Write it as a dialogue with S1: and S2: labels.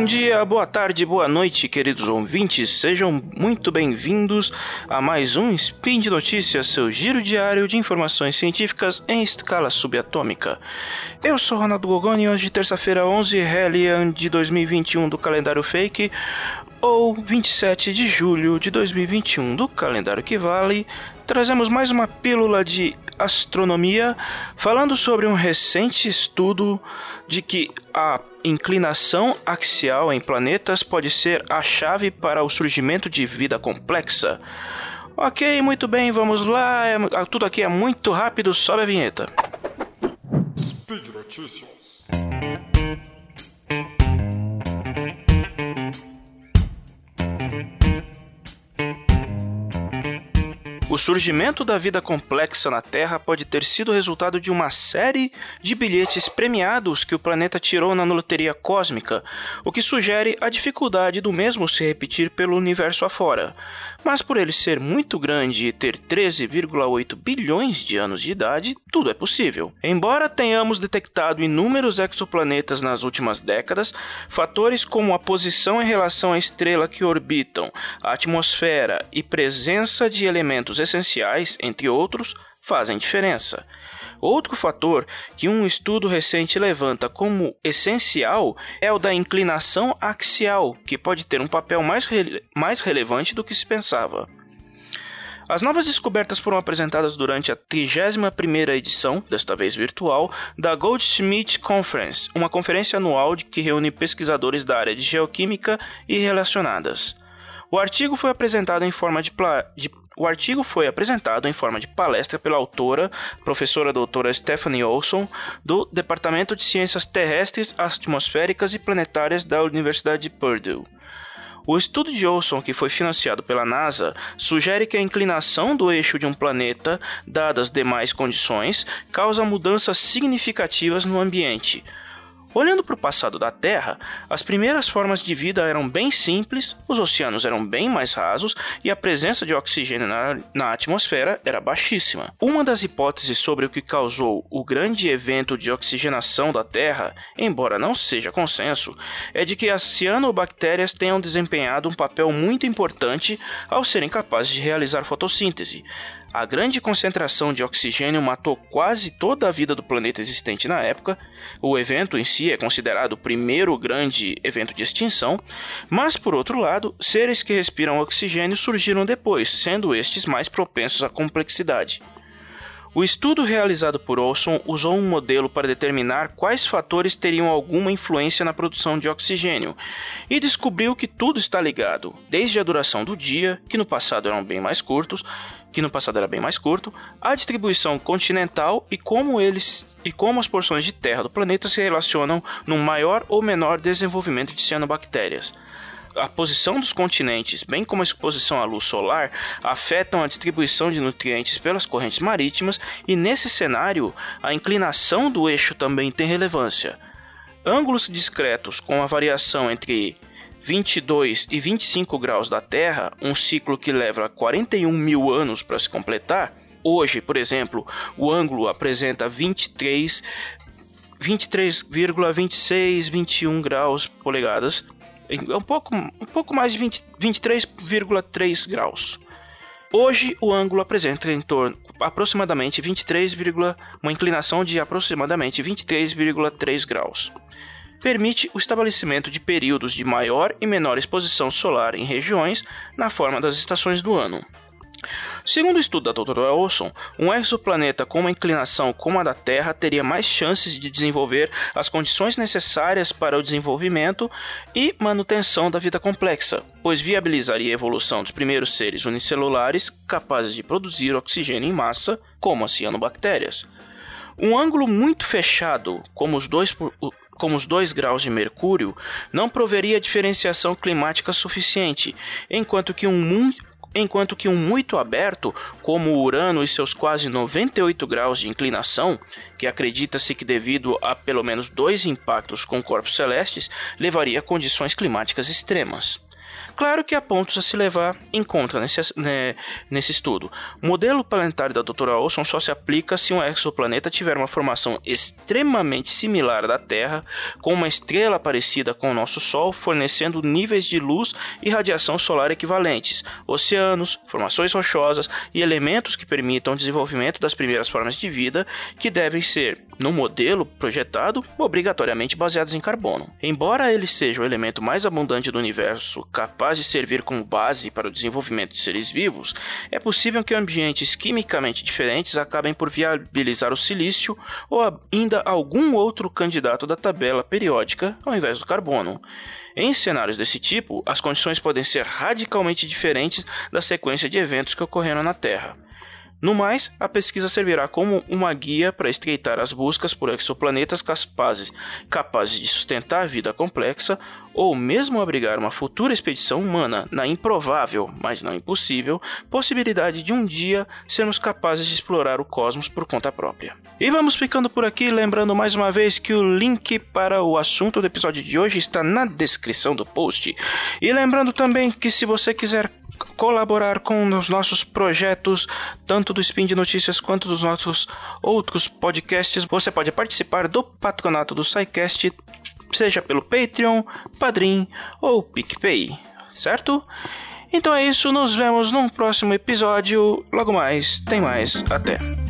S1: Bom dia, boa tarde, boa noite, queridos ouvintes. Sejam muito bem-vindos a mais um Spin de Notícias, seu giro diário de informações científicas em escala subatômica. Eu sou Ronaldo Gogoni e hoje, terça-feira, 11 Hellion de 2021 do calendário fake, ou 27 de julho de 2021 do calendário que vale, trazemos mais uma pílula de astronomia falando sobre um recente estudo de que a inclinação axial em planetas pode ser a chave para o surgimento de vida complexa. Ok, muito bem, vamos lá. É, tudo aqui é muito rápido, sobe a vinheta. Speed Notícias. Surgimento da vida complexa na Terra pode ter sido resultado de uma série de bilhetes premiados que o planeta tirou na loteria cósmica, o que sugere a dificuldade do mesmo se repetir pelo universo afora. Mas por ele ser muito grande e ter 13,8 bilhões de anos de idade, tudo é possível. Embora tenhamos detectado inúmeros exoplanetas nas últimas décadas, fatores como a posição em relação à estrela que orbitam, a atmosfera e presença de elementos essenciais, entre outros, fazem diferença. Outro fator que um estudo recente levanta como essencial é o da inclinação axial, que pode ter um papel mais, rele mais relevante do que se pensava. As novas descobertas foram apresentadas durante a 31ª edição, desta vez virtual, da Goldsmith Conference, uma conferência anual que reúne pesquisadores da área de geoquímica e relacionadas. O artigo foi apresentado em forma de, de o artigo foi apresentado em forma de palestra pela autora, professora doutora Stephanie Olson, do Departamento de Ciências Terrestres, Atmosféricas e Planetárias da Universidade de Purdue. O estudo de Olson, que foi financiado pela NASA, sugere que a inclinação do eixo de um planeta, dadas demais condições, causa mudanças significativas no ambiente, Olhando para o passado da Terra, as primeiras formas de vida eram bem simples, os oceanos eram bem mais rasos e a presença de oxigênio na, na, atmosfera era baixíssima. Uma das hipóteses sobre o que causou o grande evento de oxigenação da Terra, embora não seja consenso, é de que as cianobactérias tenham desempenhado um papel muito importante ao serem capazes de realizar fotossíntese. A grande concentração de oxigênio matou quase toda a vida do planeta existente na época. O evento em si é considerado o primeiro grande evento de extinção, mas por outro lado, seres que respiram oxigênio surgiram depois, sendo estes mais propensos à complexidade. O estudo realizado por Olson usou um modelo para determinar quais fatores teriam alguma influência na produção de oxigênio e descobriu que tudo está ligado, desde a duração do dia, que no passado eram bem mais curtos, que no passado era bem mais curto, a distribuição continental e como eles e como as porções de terra do planeta se relacionam num maior ou menor desenvolvimento de cianobactérias a posição dos continentes, bem como a exposição à luz solar, afetam a distribuição de nutrientes pelas correntes marítimas e, nesse cenário, a inclinação do eixo também tem relevância. Ângulos discretos com a variação entre 22 e 25 graus da Terra, um ciclo que leva 41 mil anos para se completar, hoje, por exemplo, o ângulo apresenta 23 23,26, 21 graus polegadas é um pouco, um pouco mais de 23,3 graus. Hoje o ângulo apresenta em torno aproximadamente 23, uma inclinação de aproximadamente 23,3 graus. Permite o estabelecimento de períodos de maior e menor exposição solar em regiões na forma das estações do ano. Segundo o estudo da doutora Olson, um exoplaneta com uma inclinação como a da Terra teria mais chances de desenvolver as condições necessárias para o desenvolvimento e manutenção da vida complexa, pois viabilizaria a evolução dos primeiros seres unicelulares capazes de produzir oxigênio em massa, como as cianobactérias. Um ângulo muito fechado, como os dois como os 2 graus de mercúrio, não proveria diferenciação climática suficiente, enquanto que um, enquanto que um muito aberto, como o Urano e seus quase 98 graus de inclinação, que acredita-se que devido a pelo menos dois impactos com corpos celestes, levaria a condições climáticas extremas. Claro que há pontos a se levar em conta nesse, né, nesse estudo. O modelo planetário da Dra. Olson só se aplica se um exoplaneta tiver uma formação extremamente similar à da Terra, com uma estrela parecida com o nosso Sol, fornecendo níveis de luz e radiação solar equivalentes, oceanos, formações rochosas e elementos que permitam o desenvolvimento das primeiras formas de vida, que devem ser, no modelo projetado, obrigatoriamente baseados em carbono. Embora ele seja o elemento mais abundante do universo capaz de servir como base para o desenvolvimento de seres vivos, é possível que ambientes quimicamente diferentes acabem por viabilizar o silício ou ainda algum outro candidato da tabela periódica ao invés do carbono. Em cenários desse tipo, as condições podem ser radicalmente diferentes da sequência de eventos que ocorreram na Terra. No mais, a pesquisa servirá como uma guia para estreitar as buscas por exoplanetas capazes, capazes de sustentar a vida complexa ou mesmo abrigar uma futura expedição humana na improvável, mas não impossível, possibilidade de um dia sermos capazes de explorar o cosmos por conta própria. E vamos ficando por aqui, lembrando mais uma vez que o link para o assunto do episódio de hoje está na descrição do post. E lembrando também que se você quiser colaborar com os nossos projetos, tanto do Spin de Notícias quanto dos nossos outros podcasts, você pode participar do patronato do SciCast, seja pelo Patreon, Padrim ou PicPay, certo? Então é isso, nos vemos num próximo episódio. Logo mais, tem mais. Até.